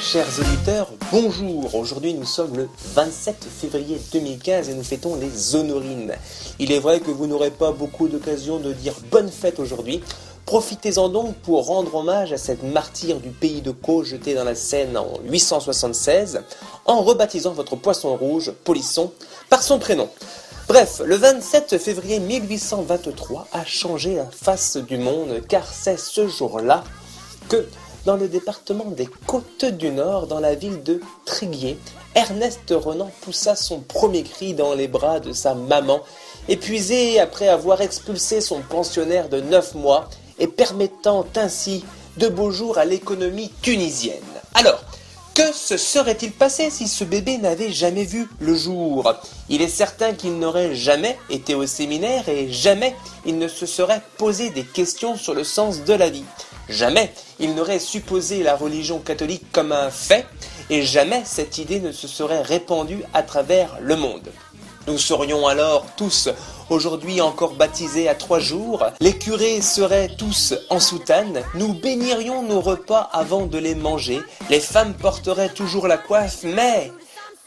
Chers auditeurs, bonjour. Aujourd'hui, nous sommes le 27 février 2015 et nous fêtons les honorines. Il est vrai que vous n'aurez pas beaucoup d'occasions de dire bonne fête aujourd'hui. Profitez-en donc pour rendre hommage à cette martyre du pays de Caux jetée dans la Seine en 876 en rebaptisant votre poisson rouge, Polisson, par son prénom. Bref, le 27 février 1823 a changé la face du monde car c'est ce jour-là que dans le département des Côtes du Nord, dans la ville de Tréguier, Ernest Renan poussa son premier cri dans les bras de sa maman, épuisé après avoir expulsé son pensionnaire de 9 mois et permettant ainsi de beaux jours à l'économie tunisienne. Alors, que se serait-il passé si ce bébé n'avait jamais vu le jour? Il est certain qu'il n'aurait jamais été au séminaire et jamais il ne se serait posé des questions sur le sens de la vie. Jamais il n'aurait supposé la religion catholique comme un fait, et jamais cette idée ne se serait répandue à travers le monde. Nous serions alors tous aujourd'hui encore baptisés à trois jours, les curés seraient tous en soutane, nous bénirions nos repas avant de les manger, les femmes porteraient toujours la coiffe, mais,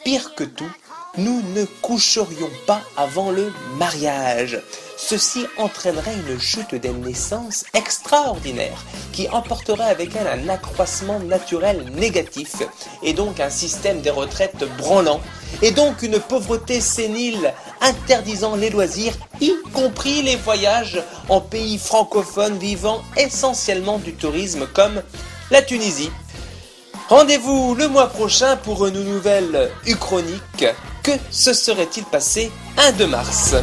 pire que tout, nous ne coucherions pas avant le mariage. Ceci entraînerait une chute des naissances extraordinaire qui emporterait avec elle un accroissement naturel négatif et donc un système des retraites branlant et donc une pauvreté sénile interdisant les loisirs, y compris les voyages en pays francophones vivant essentiellement du tourisme comme la Tunisie. Rendez-vous le mois prochain pour une nouvelle Uchronique. Que se serait-il passé un 2 mars?